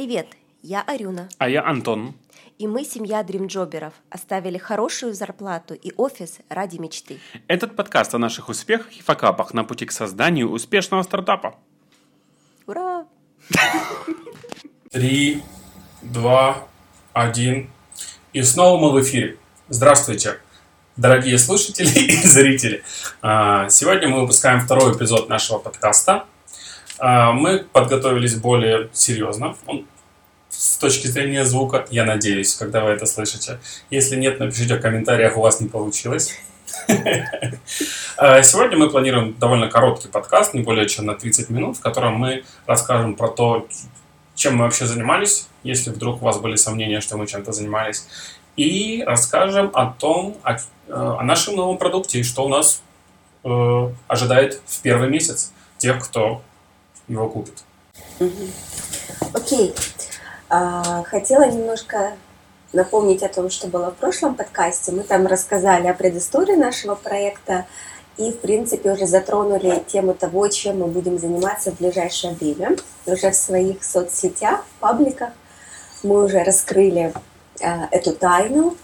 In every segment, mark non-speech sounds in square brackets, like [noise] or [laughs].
Привет, я Арюна. А я Антон. И мы семья дримджоберов. Оставили хорошую зарплату и офис ради мечты. Этот подкаст о наших успехах и факапах на пути к созданию успешного стартапа. Ура! [laughs] Три, два, один. И снова мы в эфире. Здравствуйте, дорогие слушатели [laughs] и зрители. А, Сегодня мы выпускаем второй эпизод нашего подкаста. А, Мы подготовились более серьезно. С точки зрения звука, я надеюсь, когда вы это слышите. Если нет, напишите в комментариях, у вас не получилось. [laughs] А, Сегодня мы планируем довольно короткий подкаст, не более чем на 30 минут, в котором мы расскажем про то, чем мы вообще занимались, если вдруг у вас были сомнения, что мы чем-то занимались, и расскажем о том, о, э, о нашем новом продукте и что у нас э, ожидает в первый месяц тех, кто его купит. Окей. А, Хотела немножко напомнить о том, что было в прошлом подкасте. Мы там рассказали о предыстории нашего проекта и, в принципе, уже затронули тему того, чем мы будем заниматься в ближайшее время. Уже в своих соцсетях, пабликах мы уже раскрыли а, эту тайну.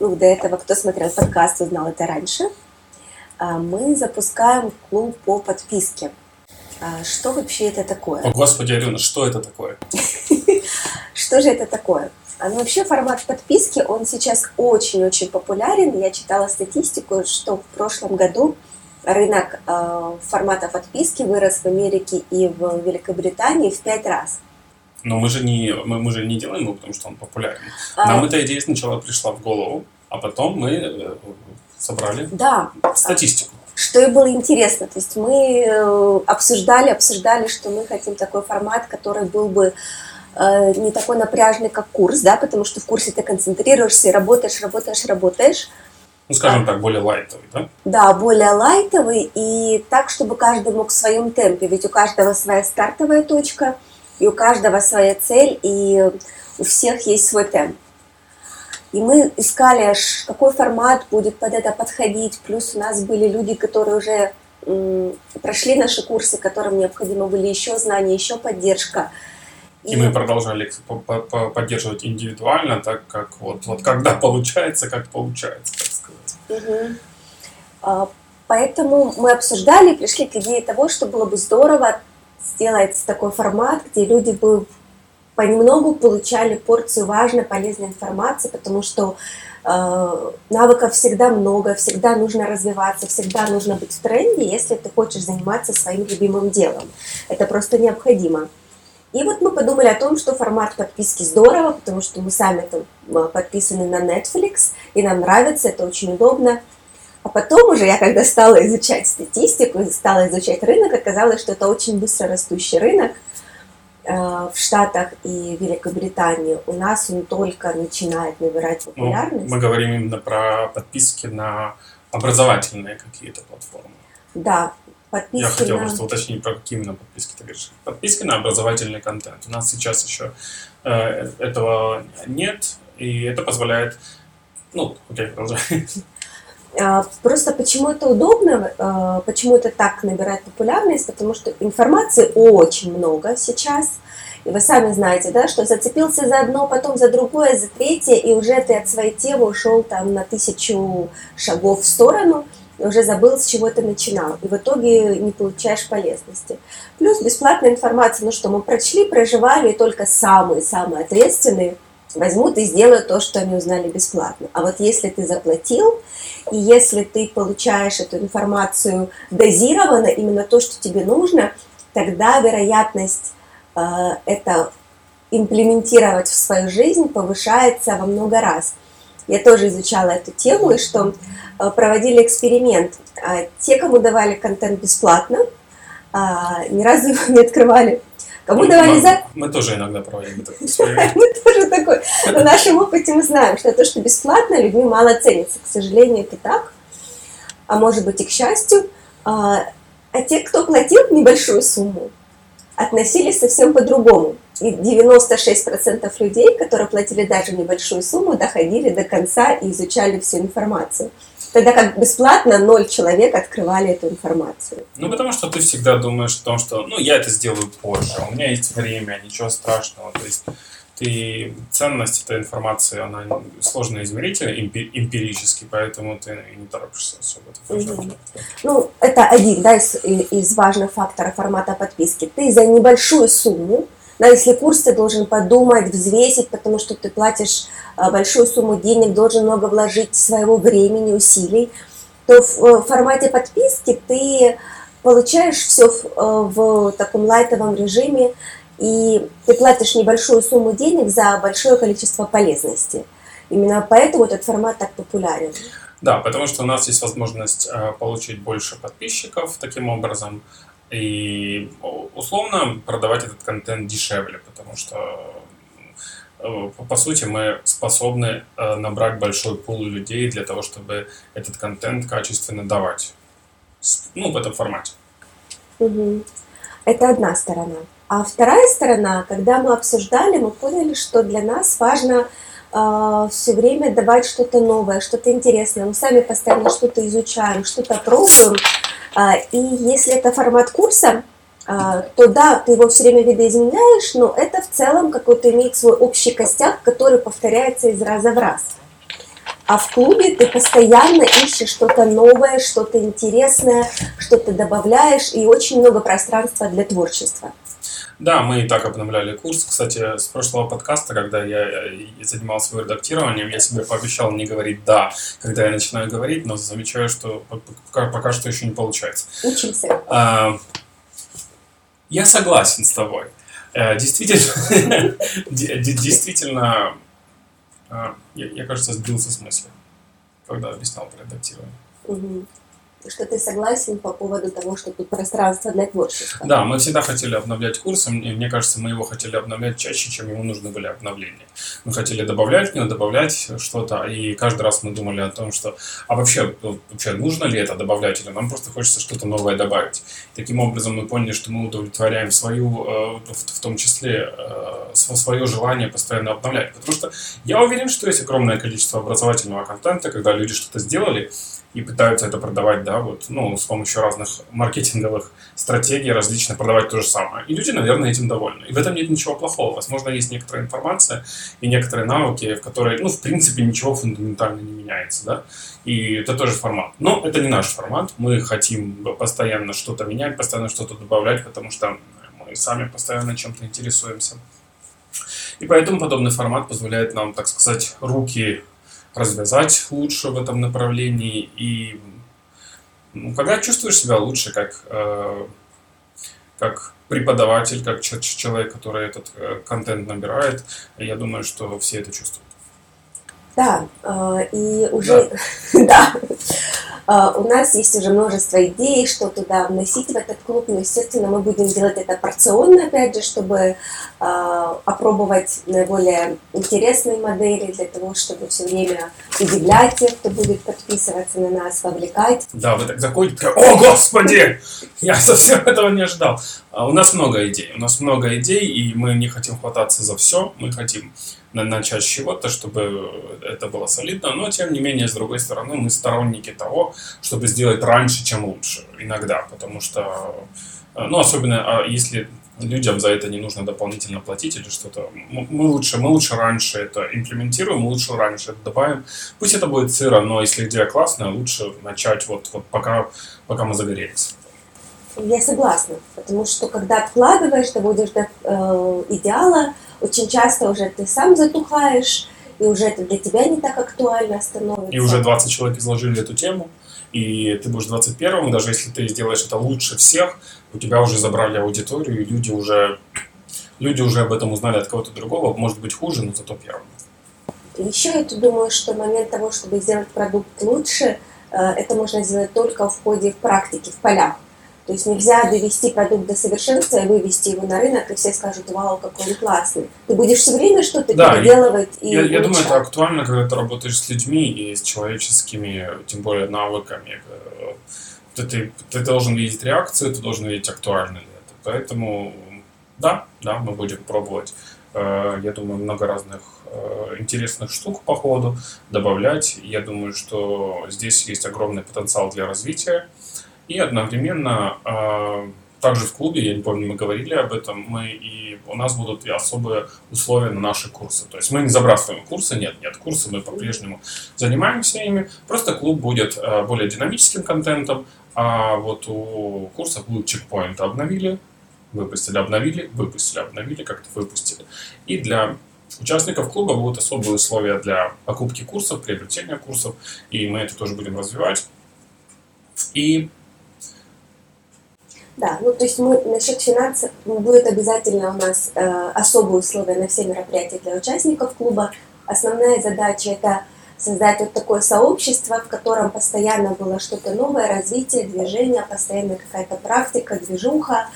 Ну, до этого, кто смотрел подкаст, узнал это раньше. А, Мы запускаем клуб по подписке. А, Что вообще это такое? О, Господи, Арина, что это такое? [laughs] Что же это такое? А, ну, вообще формат подписки, он сейчас очень-очень популярен. Я читала статистику, что в прошлом году рынок э, формата подписки вырос в Америке и в Великобритании в пять раз. Но мы же не, мы, мы же не делаем его, потому что он популярен. А- Нам эта идея сначала пришла в голову, а потом мы э, собрали Да, статистику. Что и было интересно. То есть мы э, обсуждали, обсуждали, что мы хотим такой формат, который был бы э, не такой напряжный, как курс, да, потому что в курсе ты концентрируешься работаешь, работаешь, работаешь. Ну, скажем так, более лайтовый, да? Да, более лайтовый и так, чтобы каждый мог в своем темпе, ведь у каждого своя стартовая точка, и у каждого своя цель, и у всех есть свой темп. И мы искали, какой формат будет под это подходить. Плюс у нас были люди, которые уже прошли наши курсы, которым необходимо были еще знания, еще поддержка. И мы продолжали их по- по- по- поддерживать индивидуально, так как вот, вот когда [laughs] получается, как получается, так сказать. А, Поэтому мы обсуждали и пришли к идее того, что было бы здорово сделать такой формат, где люди бы понемногу получали порцию важной, полезной информации, потому что э, навыков всегда много, всегда нужно развиваться, всегда нужно быть в тренде, если ты хочешь заниматься своим любимым делом. Это просто необходимо. И вот мы подумали о том, что формат подписки здорово, потому что мы сами там э, подписаны на Netflix, и нам нравится, это очень удобно. А потом уже я, когда стала изучать статистику, стала изучать рынок, оказалось, что это очень быстро растущий рынок в Штатах и Великобритании. У нас он только начинает набирать Ну, популярность. мы говорим именно про подписки на образовательные какие-то платформы. Да, Я подписки хотел на... просто уточнить, про какие именно подписки ты говоришь. Подписки на образовательный контент. У нас сейчас еще э, этого нет, и это позволяет... Ну, окей, продолжай. А, Просто почему это удобно, а, почему это так набирает популярность, потому что информации очень много сейчас. И вы сами знаете, да, что зацепился за одно, потом за другое, за третье, и уже ты от своей темы ушел там на тысячу шагов в сторону, и уже забыл, с чего ты начинал. И в итоге не получаешь полезности. Плюс бесплатная информация, ну что, мы прочли, проживали, и только самые-самые ответственные возьмут и сделают то, что они узнали бесплатно. А вот если ты заплатил, и если ты получаешь эту информацию дозированно, именно то, что тебе нужно, тогда вероятность э, это имплементировать в свою жизнь повышается во много раз. Я тоже изучала эту тему, и что э, проводили эксперимент. А Те, кому давали контент бесплатно, а, ни разу его [laughs] не открывали. Кому давали мы, за... мы тоже иногда проводим такой [laughs] эксперимент. Мы тоже такой. На нашем опыте мы знаем, что то, что бесплатно, людьми мало ценится. К сожалению, это так. А может быть и к счастью. А, а те, кто платил небольшую сумму, относились совсем по-другому. И 96% людей, которые платили даже небольшую сумму, доходили до конца и изучали всю информацию. Тогда как бесплатно ноль человек открывали эту информацию. Ну, потому что ты всегда думаешь о том, что, ну, я это сделаю позже, у меня есть время, ничего страшного. То есть ты ценность этой информации, она сложно измерить эмпирически, поэтому ты не торопишься особо. Угу. Ну, это один да, из, из важных факторов формата подписки. Ты за небольшую сумму, да, если курс ты должен подумать, взвесить, потому что ты платишь а, большую сумму денег, должен много вложить своего времени, усилий, то в э, формате подписки ты получаешь все в, э, в таком лайтовом режиме, и ты платишь небольшую сумму денег за большое количество полезности. Именно поэтому этот формат так популярен. Да, потому что у нас есть возможность э, получить больше подписчиков таким образом и условно продавать этот контент дешевле, потому что э, по сути мы способны э, набрать большой пул людей для того, чтобы этот контент качественно давать. Ну, в этом формате. Угу. Это одна сторона. А вторая сторона, когда мы обсуждали, мы поняли, что для нас важно э, а, все время давать что-то новое, что-то интересное. Мы сами постоянно что-то изучаем, что-то пробуем. Э, и если это формат курса, э, то да, ты его все время видоизменяешь, но это в целом какой-то имеет свой общий костяк, который повторяется из раза в раз. А в клубе ты постоянно ищешь что-то новое, что-то интересное, что-то добавляешь, и очень много пространства для творчества. Да, мы и так обновляли курс. Кстати, с прошлого подкаста, когда я занимался его редактированием, я себе пообещал не говорить «да», когда я начинаю говорить, но замечаю, что пока, пока что еще не получается. Учимся. А, я согласен с тобой. Э, действительно, [laughs] действительно, а, я, кажется, сбился с мысли, когда объяснял про редактирование что ты согласен по поводу того, что тут пространство для творчества. Да, мы всегда хотели обновлять курс, и мне кажется, мы его хотели обновлять чаще, чем ему нужны были обновления. Мы хотели добавлять в него, добавлять что-то, и каждый раз мы думали о том, что, а вообще, вообще нужно ли это добавлять, или нам просто хочется что-то новое добавить. Таким образом, мы поняли, что мы удовлетворяем свою, э, в том числе, э, свое желание постоянно обновлять. Потому что я уверен, что есть огромное количество образовательного контента, когда люди что-то сделали, и пытаются это продавать, да, вот, ну, с помощью разных маркетинговых стратегий различно продавать то же самое. И люди, наверное, этим довольны. И в этом нет ничего плохого. Возможно, есть некоторая информация и некоторые навыки, в которые, ну, в принципе, ничего фундаментально не меняется, да, и это тоже формат. Но это не наш формат. Мы хотим постоянно что-то менять, постоянно что-то добавлять, потому что мы сами постоянно чем-то интересуемся. И поэтому подобный формат позволяет нам, так сказать, руки развязать лучше в этом направлении. И ну, когда чувствуешь себя лучше как, э, как преподаватель, как человек, который этот э, контент набирает, я думаю, что все это чувствуют. Да, э, и уже, [laughs] да. да. А, у нас есть уже множество идей, что туда вносить в этот клуб, но, естественно, мы будем делать это порционно, опять же, чтобы а, опробовать наиболее интересные модели для того, чтобы все время удивлять тех, кто будет подписываться на нас, вовлекать. Да, вы так заходите, о, господи, я совсем этого не ожидал. А у нас много идей, у нас много идей, и мы не хотим хвататься за все, мы хотим начать с чего-то, чтобы это было солидно, но тем не менее, с другой стороны, мы сторонники того, чтобы сделать раньше, чем лучше, иногда, потому что, ну, особенно а если людям за это не нужно дополнительно платить или что-то. Мы лучше, мы лучше раньше это имплементируем, мы лучше раньше это добавим. Пусть это будет сыро, но если идея классная, лучше начать вот, вот пока, пока мы загорелись. Я согласна, потому что когда откладываешь, доводишь до э, идеала, очень часто уже ты сам затухаешь, и уже это для тебя не так актуально становится. И уже 20 человек изложили эту тему, и ты будешь 21-м, даже если ты сделаешь это лучше всех, у тебя уже забрали аудиторию, и люди уже, люди уже об этом узнали от кого-то другого, может быть хуже, но зато первым. Еще я тут думаю, что момент того, чтобы сделать продукт лучше, э, это можно сделать только в ходе в практике, в полях. То есть нельзя довести продукт до совершенства и вывести его на рынок, и все скажут, вау, какой он классный. Ты будешь все время что-то да, переделывать и Я, я думаю, это актуально, когда ты работаешь с людьми и с человеческими, тем более, навыками. Ты, ты, ты должен видеть реакцию, ты должен видеть, актуально ли это. Поэтому, да, да, мы будем пробовать э, я думаю, много разных э, интересных штук по ходу добавлять. Я думаю, что здесь есть огромный потенциал для развития. И одновременно э, также в клубе, я не помню, мы говорили об этом, мы и у нас будут и особые условия на наши курсы. То есть мы не забрасываем курсы, нет, нет, курсы мы по-прежнему занимаемся ими. Просто клуб будет более динамическим контентом, а вот у курса будут чекпоинты. Обновили, выпустили, обновили, выпустили, обновили, как-то выпустили. И для участников клуба будут особые условия для покупки курсов, приобретения курсов, и мы это тоже будем развивать. И да, ну то есть мы насчет финансов будет обязательно у нас э, особые условия на все мероприятия для участников клуба. Основная задача это создать вот такое сообщество, в котором постоянно было что-то новое, развитие, движение, постоянно какая-то практика, движуха,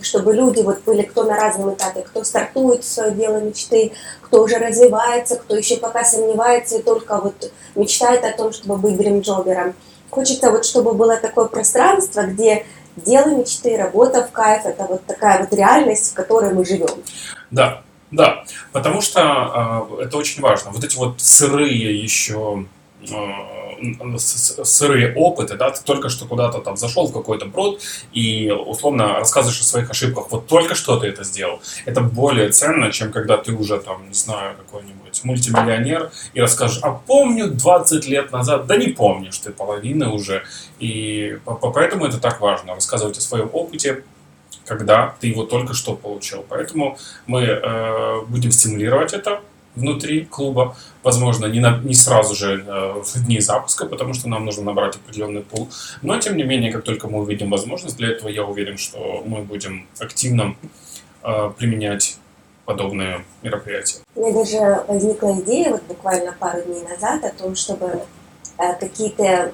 чтобы люди вот были кто на разном этапе, кто стартует свое дело мечты, кто уже развивается, кто еще пока сомневается и только вот мечтает о том, чтобы быть дримджобером. Хочется вот, чтобы было такое пространство, где дело мечты, работа в кайф, это вот такая вот реальность, в которой мы живем. Да, да, потому что э, это очень важно. Вот эти вот сырые еще э, сырые опыты, да, ты только что куда-то там зашел в какой-то брод и условно рассказываешь о своих ошибках. Вот только что ты это сделал. Это более ценно, чем когда ты уже там, не знаю, какой-нибудь мультимиллионер и расскажешь, а помню 20 лет назад, да не помнишь ты половины уже. И поэтому это так важно, рассказывать о своем опыте, когда ты его только что получил. Поэтому мы э, будем стимулировать это внутри клуба, возможно, не, на, не сразу же э, в дни запуска, потому что нам нужно набрать определенный пул. Но, тем не менее, как только мы увидим возможность для этого, я уверен, что мы будем активно э, применять подобные мероприятия. У меня даже возникла идея вот буквально пару дней назад о том, чтобы э, какие-то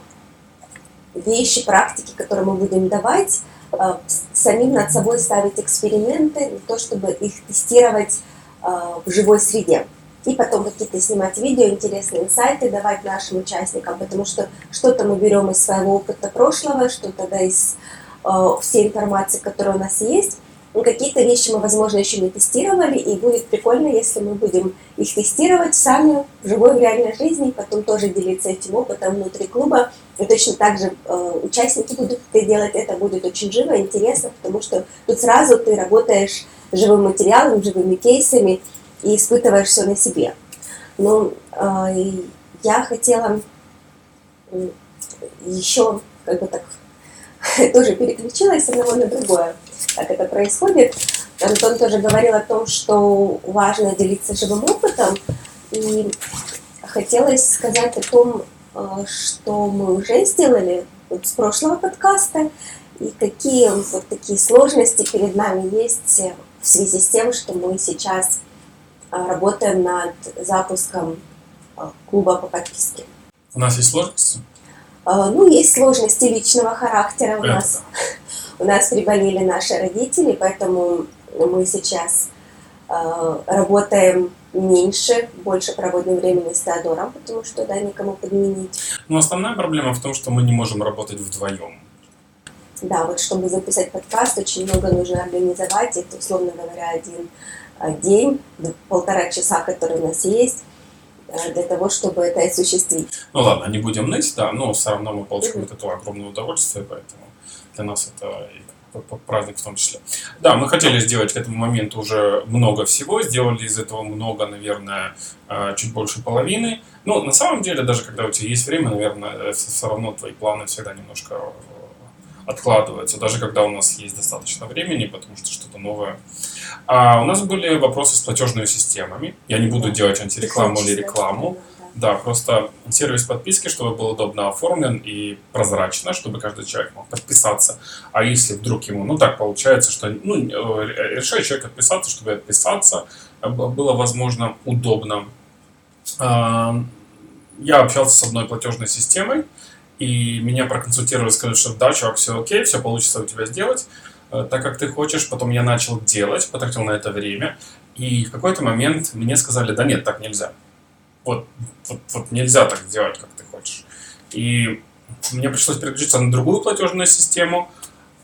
вещи, практики, которые мы будем давать, Э, самим над собой ставить эксперименты, не то чтобы их тестировать э, в живой среде. И потом какие-то снимать видео, интересные инсайты давать нашим участникам, потому что что-то мы берем из своего опыта прошлого, что-то да, из всей информации, которая у нас есть, какие-то вещи мы, возможно, еще не тестировали, и будет прикольно, если мы будем их тестировать сами в живой, в реальной жизни, потом тоже делиться этим опытом внутри клуба. И точно так же э, участники будут это делать, это будет очень живо, интересно, потому что тут сразу ты работаешь живым материалом, живыми кейсами и испытываешь все на себе. Но э, я хотела еще как бы так [laughs] тоже переключилась с одного на другое как это происходит. Антон тоже говорил о том, что важно делиться живым опытом. И хотелось сказать о том, э, что мы уже сделали вот с прошлого подкаста, и какие вот такие сложности перед нами есть в связи с тем, что мы сейчас э, работаем над запуском э, клуба по подписке. У нас есть сложности? Ну, есть сложности личного характера у Это. нас. У нас приболели наши родители, поэтому мы сейчас э, работаем меньше, больше проводим времени с Теодором, потому что, да, никому подменить. Но основная проблема в том, что мы не можем работать вдвоем. Да, вот чтобы записать подкаст, очень много нужно организовать. Это, условно говоря, один э, день, полтора часа, которые у нас есть, э, для того, чтобы это осуществить. Ну ладно, не будем ныть, да, но все равно мы получим mm-hmm. от этого огромное удовольствие, поэтому для нас это праздник в том числе. Да, мы хотели сделать к этому моменту уже много всего, сделали из этого много, наверное, а, чуть больше половины. Но на самом деле, даже когда у тебя есть время, наверное, э, все равно твои планы всегда немножко э, откладываются, даже когда у нас есть достаточно времени, потому что что-то новое. А у нас были вопросы с платежными системами. Я не буду делать антирекламу или рекламу. Да, просто сервис подписки, чтобы был удобно оформлен и прозрачно, чтобы каждый человек мог подписаться. А если вдруг ему, ну так получается, что ну, э, решает человек отписаться, чтобы отписаться, э, было возможно удобно. А, я общался с одной платежной системой, и меня проконсультировали, сказали, что да, чувак, все окей, все получится у тебя сделать, э, так как ты хочешь. Потом я начал делать, потратил на это время, и в какой-то момент мне сказали, да нет, так нельзя вот, вот, вот нельзя так делать, как ты хочешь. И мне пришлось переключиться на другую платежную систему,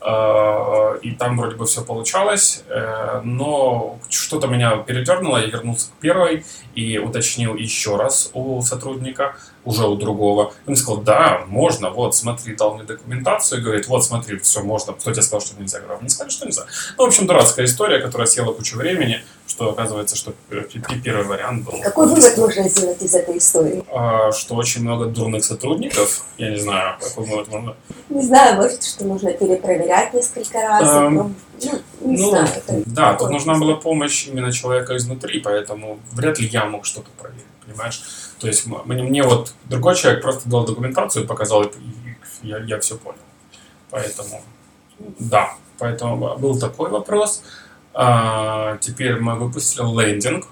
Э, и там вроде бы все получалось, э, но что-то меня передернуло, я вернулся к первой и уточнил еще раз у сотрудника, уже у другого. Он сказал, да, можно, вот, смотри, дал мне документацию, говорит, вот, смотри, все, можно. Кто тебе сказал, что нельзя? Я говорю, не сказали, что нельзя. Ну, в общем, дурацкая история, которая съела кучу времени, что оказывается, что первый вариант был... Какой вывод можно сделать из этой истории? А, что очень много дурных сотрудников, я не знаю, какой вывод можно... Не знаю, может, что нужно перепроверять несколько раз. Эм, ну, не ну, знаю. да, тут нужна была помощь именно человека изнутри, поэтому вряд ли я мог что-то проверить, понимаешь? То есть мне, мне вот другой человек просто дал документацию, показал, и и я, я все понял. Поэтому, да, поэтому был такой вопрос. А, теперь мы выпустили лендинг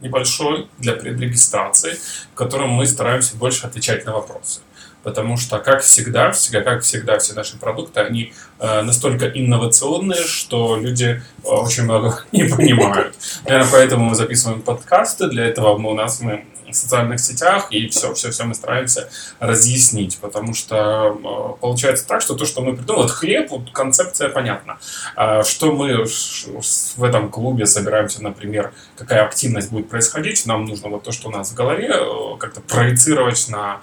небольшой для предрегистрации, в котором мы стараемся больше отвечать на вопросы. Потому что, как всегда, всегда, как всегда, все наши продукты, они э, настолько инновационные, что люди э, очень много [laughs] не понимают. Наверное, поэтому мы записываем подкасты, для этого мы, у нас мы социальных сетях, и все, все, все мы стараемся разъяснить, потому что э, получается так, что то, что мы придумали, вот хлеб, вот концепция понятна. А что мы в этом клубе собираемся, например, какая активность будет происходить, нам нужно вот то, что у нас в голове, э, как-то проецировать на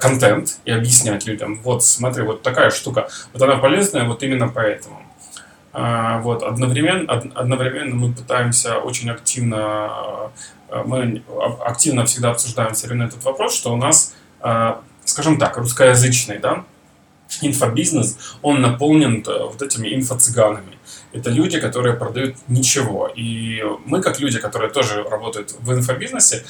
контент и объяснять людям, вот смотри, вот такая штука, вот она полезная вот именно поэтому. А, Вот, одновременно, од- одновременно мы пытаемся очень активно, э, мы активно всегда обсуждаем все время этот вопрос, что у нас, э, скажем так, русскоязычный, да, инфобизнес, он наполнен э, вот этими инфо-цыганами. Это люди, которые продают ничего. И мы, как люди, которые тоже работают в инфобизнесе,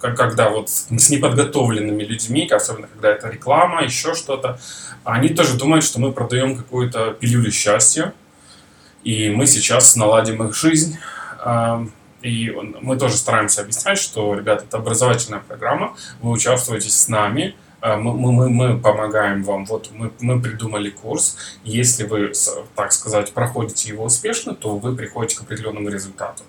когда вот с неподготовленными людьми, особенно когда это реклама, еще что-то, они тоже думают, что мы продаем какую-то пилюлю счастья, и мы сейчас наладим их жизнь. А, И мы тоже стараемся объяснять, что, ребята, это образовательная программа, вы участвуете с нами, а, мы, мы, мы- помогаем вам, вот мы, мы придумали курс, если вы, так сказать, проходите его успешно, то вы приходите к определенному результату.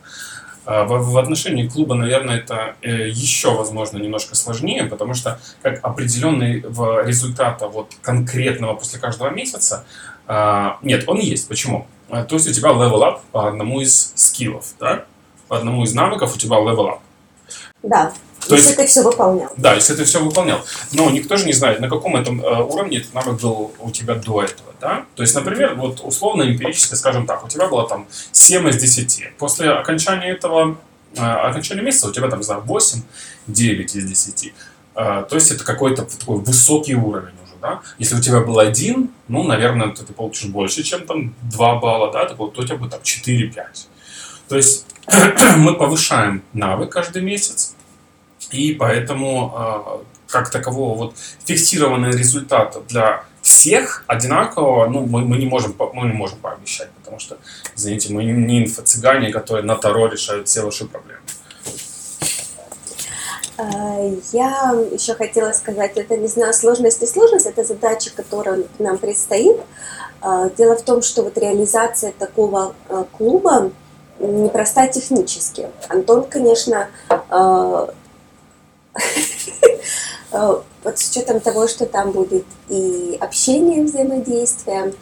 А В, отношении клуба, наверное, это э, еще, возможно, немножко сложнее, потому что как определенный результата вот конкретного после каждого месяца, а, нет, он есть. Почему? А, То есть у тебя level up по одному из скиллов, да? По одному из навыков у тебя level up. Да, То если есть- ты все выполнял. Да, если ты все выполнял. Но никто же не знает, на каком этом э, уровне этот навык был у тебя до этого, да? То есть, например, вот условно эмпирически, скажем так, у тебя было там 7 из 10. После окончания этого, э, окончания месяца у тебя там, не знаю, 8, 9 из 10. Э, то есть это какой-то такой высокий уровень уже, да? Если у тебя был один, ну, наверное, ты, ты получишь больше, чем там 2 балла, да? То, то у тебя будет там 4-5. То есть [clears throat] мы повышаем навык каждый месяц, и поэтому э, как такового вот фиксированного результата для всех одинакового, ну, мы, мы, не можем, мы не можем пообещать, потому что, извините, мы не инфо-цыгане, которые на Таро решают все ваши проблемы. А, Я еще хотела сказать, это не знаю, сложность не сложность, это задача, которая нам предстоит. А, Дело в том, что вот реализация такого а, клуба непроста технически. Антон, конечно, а, а, [laughs] вот с учетом того, что там будет и общение, взаимодействие,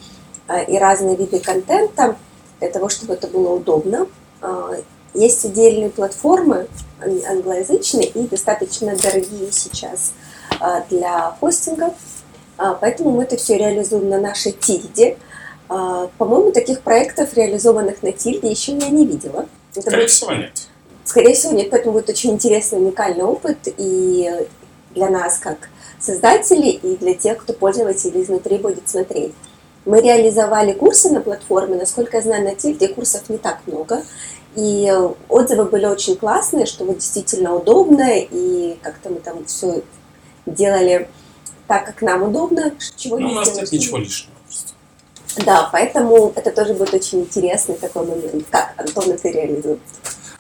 а, и разные виды контента, для того, чтобы это было удобно, есть отдельные платформы ан- англоязычные и достаточно дорогие сейчас для хостинга. А, Поэтому мы это все реализуем на нашей тильде. А, По-моему, таких проектов, реализованных на тильде, еще я не видела. Это Скорее будет- всего, нет. Скорее всего, нет, поэтому будет очень интересный, уникальный опыт и для нас, как создателей, и для тех, кто пользователь изнутри будет смотреть. Мы реализовали курсы на платформе, насколько я знаю, на Тильде курсов не так много, и отзывы были очень классные, что вот действительно удобно, и как-то мы там все делали так, как нам удобно, чего Ну, не у нас нет ничего лишнего. Просто. Да, поэтому это тоже будет очень интересный такой момент. Как Антон это реализует?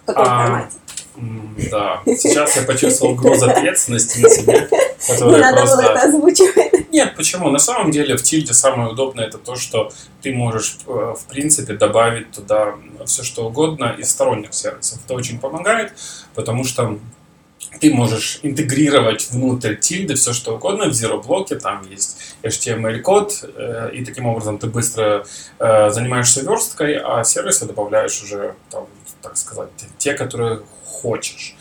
В каком А, формате? Да, сейчас я почувствовал груз ответственности на себе, Не надо было это просто... озвучивать. Нет, почему? На самом деле в тильде самое удобное это то, что ты можешь, э, в принципе, добавить туда все что угодно из сторонних сервисов. Это очень помогает, потому что ты можешь интегрировать внутрь тильды все что угодно в Zero блоке, там есть HTML-код, э, и таким образом ты быстро э, занимаешься версткой, а сервисы добавляешь уже, там, так сказать, те, которые хочешь.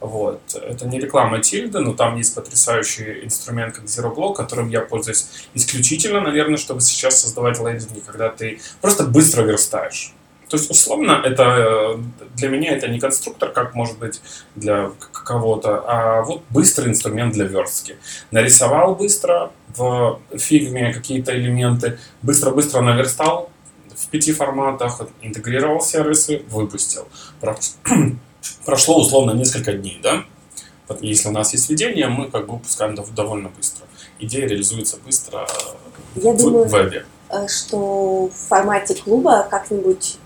Вот. Это не реклама Тильды, но там есть потрясающий инструмент, как Zero Block, которым я пользуюсь исключительно, наверное, чтобы сейчас создавать лендинги, когда ты просто быстро верстаешь. То есть, условно, это для меня это не конструктор, как может быть для кого-то, а вот быстрый инструмент для верстки. Нарисовал быстро в фигме какие-то элементы, быстро-быстро наверстал в пяти форматах, интегрировал сервисы, выпустил. [clears throat] Прошло условно несколько дней, да? Если у нас есть видение, мы как бы выпускаем довольно быстро. Идея реализуется быстро Я в думаю, вебе. э, что в формате клуба как-нибудь, э,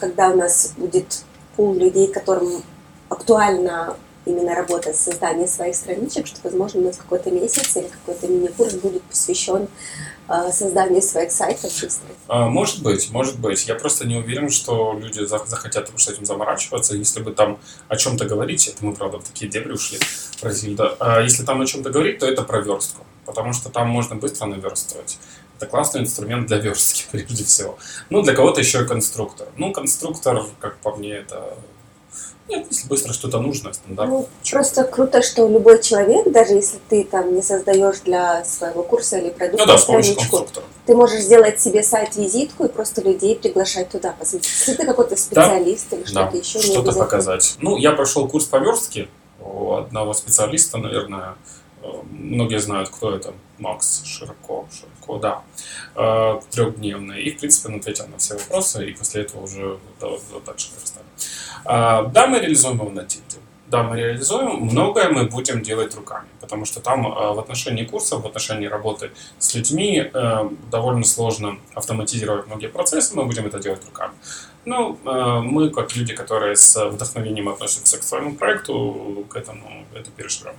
когда у нас будет пул людей, которым актуально именно работа с созданием своих страничек, что, возможно, у нас какой-то месяц или какой-то мини-курс будет посвящен э, созданию своих сайтов быстрых. А, Может быть, может быть. Я просто не уверен, что люди за- захотят уж этим заморачиваться. Если бы там о чем-то говорить, это мы, правда, в такие дебри ушли про Зильда. А если там о чем-то говорить, то это про верстку. Потому что там можно быстро наверстывать. Это классный инструмент для верстки, [laughs] прежде всего. Ну, для кого-то еще и конструктор. Ну, конструктор, как по мне, это... Нет, если быстро что-то нужно, стандарт. Ну, просто круто, что любой человек, даже если ты там не создаешь для своего курса или продукта Ну да, страничку, ты можешь сделать себе сайт-визитку и просто людей приглашать туда посмотреть. Если ты какой-то специалист или Да, что-то еще, не что-то показать. Ну, я прошел курс по верстке у одного специалиста, наверное, э, многие знают, кто это, Макс Широко, Широко, да, Э, трехдневный. И, в принципе, он ответил на все вопросы, и после этого уже да, да, дальше верстали. А, Да, мы реализуем его на Тильде. Да, мы реализуем. Многое мы будем делать руками, потому что там э, в отношении курсов, в отношении работы с людьми э, довольно сложно автоматизировать многие процессы, мы будем это делать руками. Ну, э, мы, как люди, которые с вдохновением относятся к своему проекту, к этому это переживем.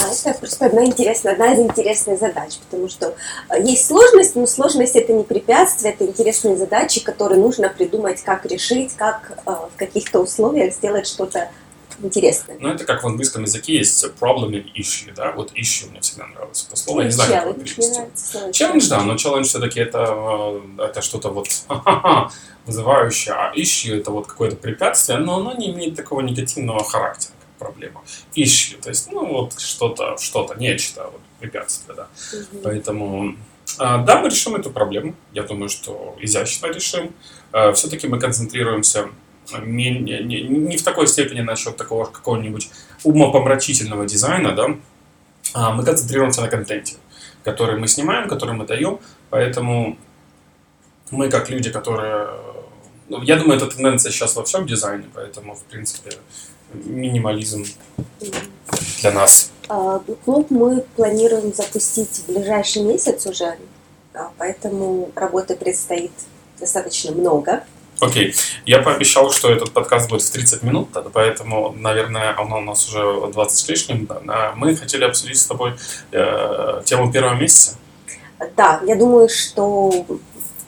А это просто одна интересная, одна из интересных задач, потому что э, есть сложность, но сложность это не препятствие, это интересные задачи, которые нужно придумать, как решить, как э, в каких-то условиях сделать что-то интересное. Ну, это как в английском языке есть problem и issue, да? Вот issue мне всегда нравилось это слово, я не знаю, как его перевести. Челлендж, да, но челлендж все-таки это, э, это что-то вот вызывающее, а issue это вот какое-то препятствие, но оно не имеет такого негативного характера, как проблема. Issue, то есть, ну, вот что-то, что-то, нечто, вот, препятствие, да. Мгм. Поэтому, а, да, мы решим эту проблему. Я думаю, что изящно решим. Все-таки мы концентрируемся не, не- не в такой степени насчет такого какого-нибудь умопомрачительного дизайна, да, а мы концентрируемся на контенте, который мы снимаем, который мы даем. Поэтому мы, как люди, которые... ну, Я думаю, это тенденция сейчас во всем дизайне, поэтому, в принципе, минимализм для нас. А, Клуб мы планируем запустить в ближайший месяц уже, поэтому работы предстоит достаточно много. Окей, я пообещал, что этот подкаст будет в 30 минут, поэтому, наверное, он у нас уже 20 с лишним. Мы хотели обсудить с тобой э, тему первого месяца. Да, я думаю, что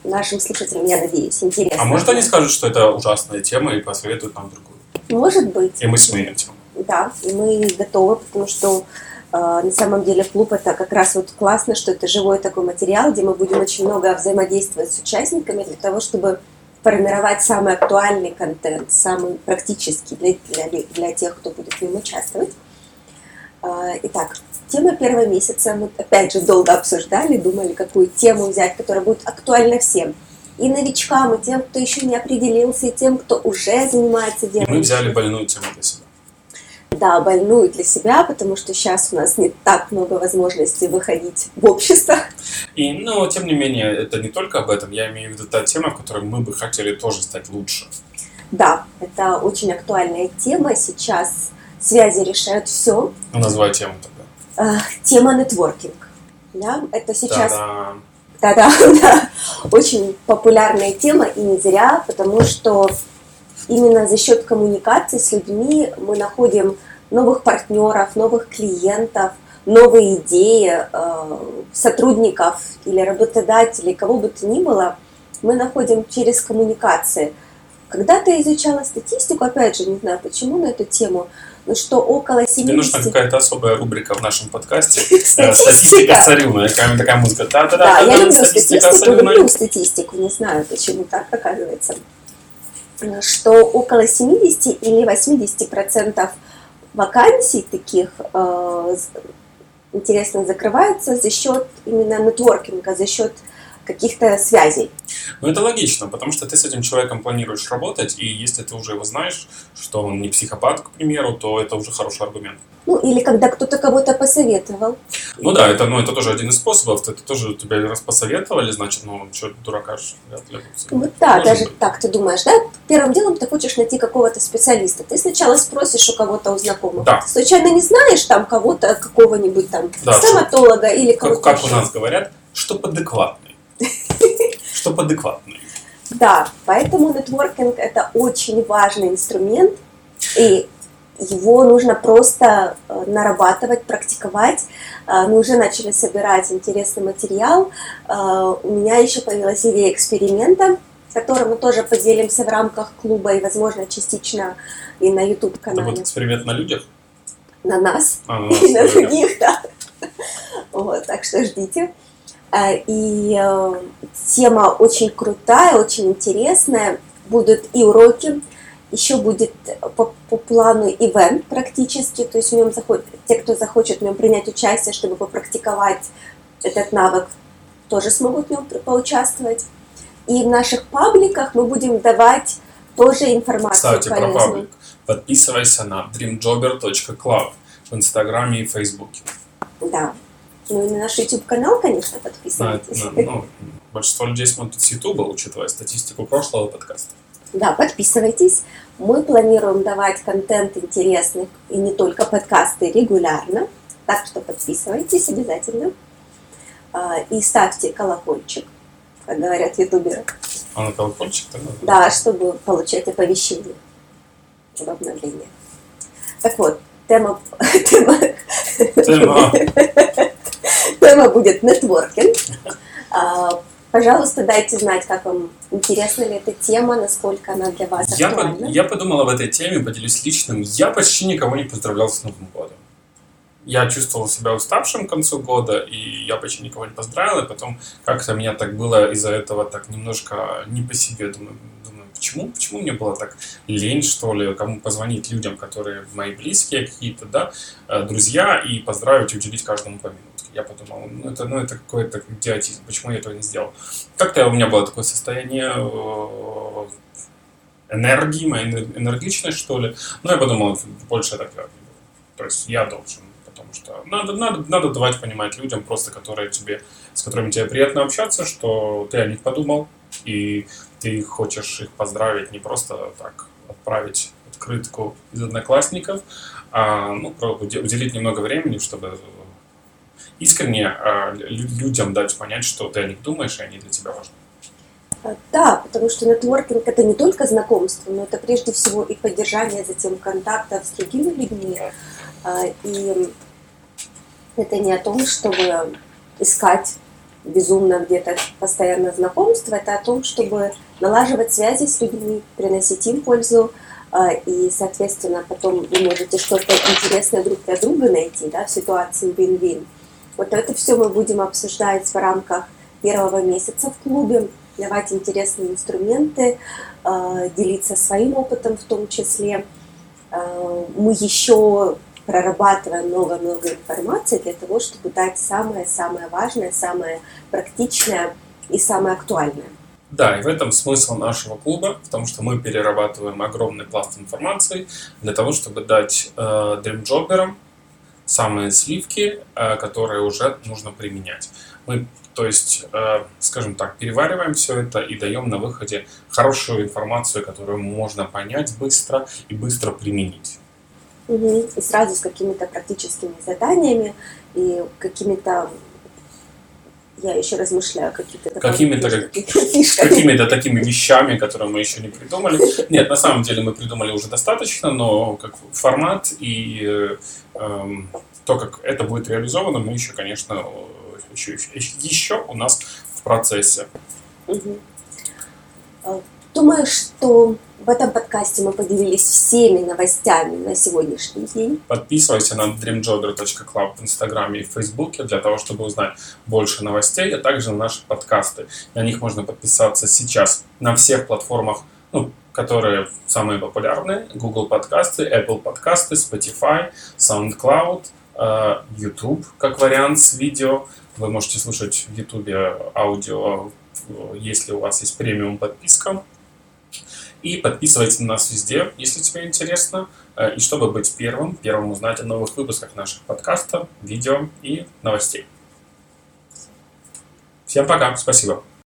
нашим слушателям, я надеюсь, интересно. А может они скажут, что это ужасная тема и посоветуют нам другую? Может быть. И мы сменим тему. Да, и мы готовы, потому что э, на самом деле клуб это как раз вот классно, что это живой такой материал, где мы будем очень много взаимодействовать с участниками для того, чтобы формировать самый актуальный контент, самый практический для, для, для тех, кто будет в нем участвовать. А, Итак, тема первого месяца мы опять же долго обсуждали, думали, какую тему взять, которая будет актуальна всем. И новичкам, и тем, кто еще не определился, и тем, кто уже занимается делом. мы взяли больную тему для себя. Да, больную для себя, потому что сейчас у нас не так много возможностей выходить в общество. И, но, тем не менее, это не только об этом. Я имею в виду та тема, в которой мы бы хотели тоже стать лучше. Да, это очень актуальная тема. Сейчас связи решают все. Ну, назвай тему тогда. Тема нетворкинг. Да, это сейчас Та-дам. Да-да, [laughs] да. Очень популярная тема, и не зря, потому что именно за счет коммуникации с людьми мы находим новых партнеров, новых клиентов, новые идеи, э, сотрудников или работодателей, кого бы то ни было, мы находим через коммуникации. когда-то я изучала статистику, опять же, не знаю почему, на эту тему, но что около 70... Тебе нужна какая-то особая рубрика в нашем подкасте. [laughs] Э, Статистика. Царевна. Такая музыка. Да, я люблю статистику, люблю статистику, не знаю, почему так оказывается. Что около 70 или 80 процентов вакансий таких э, интересно закрывается за счет именно нетворкинга, за счет каких-то связей. Ну, это логично, потому что ты с этим человеком планируешь работать, и если ты уже его знаешь, что он не психопат, к примеру, то это уже хороший аргумент. Ну, или когда кто-то кого-то посоветовал. Ну да, это, ну, это тоже один из способов. Это тоже тебя раз посоветовали, значит, ну, что, дурака ж вряд ли. Вот да, Может даже быть. так ты думаешь, да? Первым делом ты хочешь найти какого-то специалиста. Ты сначала спросишь у кого-то у знакомых. Да. Случайно не знаешь там кого-то, какого-нибудь там Да, стоматолога или Как, кого-то как у еще? нас говорят, что адекватный. Что адекватный. Да, поэтому нетворкинг это очень важный инструмент, и его нужно просто э, нарабатывать, практиковать. Э, Мы уже начали собирать интересный материал. Э, У меня еще появилась идея эксперимента, которым мы тоже поделимся в рамках клуба и, возможно, частично и на Это YouTube-канале. будет эксперимент на людях. На нас А, на [laughs] нас, и на других, да. Вот, так что ждите. Э, И э, тема очень крутая, очень интересная. Будут и уроки, еще будет по, по плану ивент практически, то есть в нем заход- те, кто захочет в нем принять участие, чтобы попрактиковать этот навык, тоже смогут в нем поучаствовать. И в наших пабликах мы будем давать тоже информацию Кстати, про полезную. паблик. Подписывайся на dreamjobber.club в Инстаграме и Фейсбуке. Да. Ну и на наш YouTube канал, конечно, подписывайтесь. на- ну, большинство людей смотрят с Ютуба, учитывая статистику прошлого подкаста. Да, подписывайтесь. Мы планируем давать контент интересный и не только подкасты регулярно. Так что подписывайтесь обязательно. А, И ставьте колокольчик, как говорят ютуберы. А на колокольчик тогда? Да, чтобы получать оповещения об обновлении. Так вот, тема, [laughs] тема, Тема. Тема будет нетворкинг. А, Пожалуйста, дайте знать, как вам интересна ли эта тема, насколько она для вас Я, актуальна. я подумал об этой теме, поделюсь личным. Я почти никого не поздравлял с Новым годом. Я чувствовал себя уставшим к концу года, и я почти никого не поздравил, и потом как-то меня так было из-за этого так немножко не по себе. Думаю, думаю, почему, почему мне было так лень, что ли, кому позвонить людям, которые мои близкие какие-то, да, э, друзья, и поздравить и уделить каждому по. Я подумал, ну это, ну, это какой-то идиотизм, почему я этого не сделал. Как-то у меня было такое состояние э, энергии, моей энер- энергичность, что ли. Но я подумал, больше так не буду. То есть я должен, потому что надо, надо, надо давать понимать людям, просто которые тебе, с которыми тебе приятно общаться, что ты о них подумал, и ты хочешь их поздравить не просто так отправить открытку из одноклассников, а ну, уделить немного времени, чтобы искренне лю- людям дать понять, что ты о них думаешь, и они для тебя важны. А, Да, потому что нетворкинг это не только знакомство, но это прежде всего и поддержание затем контактов с другими людьми. А, И это не о том, чтобы искать безумно где-то постоянно знакомства, это о том, чтобы налаживать связи с людьми, приносить им пользу, а, и, соответственно, потом вы можете что-то интересное друг для друга найти, да, в ситуации win-win. Вот это все мы будем обсуждать в рамках первого месяца в клубе, давать интересные инструменты, э, делиться своим опытом в том числе. Э, Мы еще прорабатываем много-много информации для того, чтобы дать самое-самое важное, самое практичное и самое актуальное. Да, и в этом смысл нашего клуба, потому что мы перерабатываем огромный пласт информации для того, чтобы дать э, дримджоберам самые сливки, э, которые уже нужно применять. Мы, то есть, э, скажем так, перевариваем все это и даем на выходе хорошую информацию, которую можно понять быстро и быстро применить. И сразу с какими-то практическими заданиями и какими-то я еще размышляю, какие-то Какими-то какими-то такими вещами, которые мы еще не придумали. Нет, на самом деле мы придумали уже достаточно, но как формат и э, эм, то, как это будет реализовано, мы еще, конечно, э, еще, еще у нас в процессе. Мгм. Думаю, что в этом подкасте мы поделились всеми новостями на сегодняшний день. Подписывайся на dreamjobber.club в Инстаграме и Фейсбуке для того, чтобы узнать больше новостей, а также на наши подкасты. На них можно подписаться сейчас на всех платформах, ну, которые самые популярные. Google подкасты, Apple подкасты, Spotify, SoundCloud, э, YouTube как вариант с видео. Вы можете слушать в YouTube аудио, если у вас есть премиум подписка. И подписывайтесь на нас везде, если тебе интересно. Э, и чтобы быть первым, первым узнать о новых выпусках наших подкастов, видео и новостей. Всем пока, спасибо.